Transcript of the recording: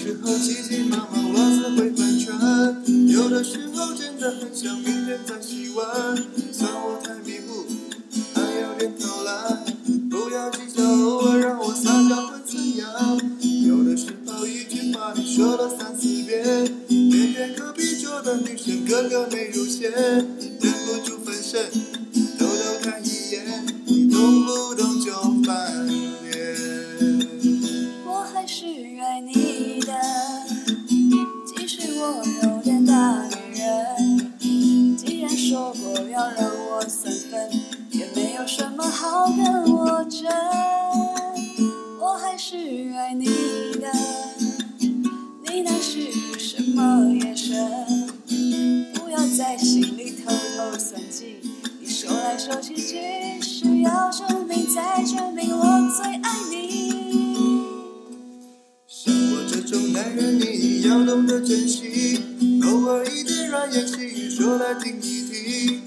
有时候急急忙忙袜子会翻船，有的时候真的很想明天再洗碗。算我太迷糊，还有点偷懒，不要计较，偶尔让我撒娇会怎样？有的时候一句话你说了三四遍，偏偏隔壁桌的女生个个没入选，忍不住分身，三分，也没有什么好跟我争。我还是爱你的，你那是什么眼神？不要在心里偷偷算计，你说来说去，只是要证明再证明我最爱你。像我这种男人，你要懂得珍惜，偶尔一点软言细语说来听一听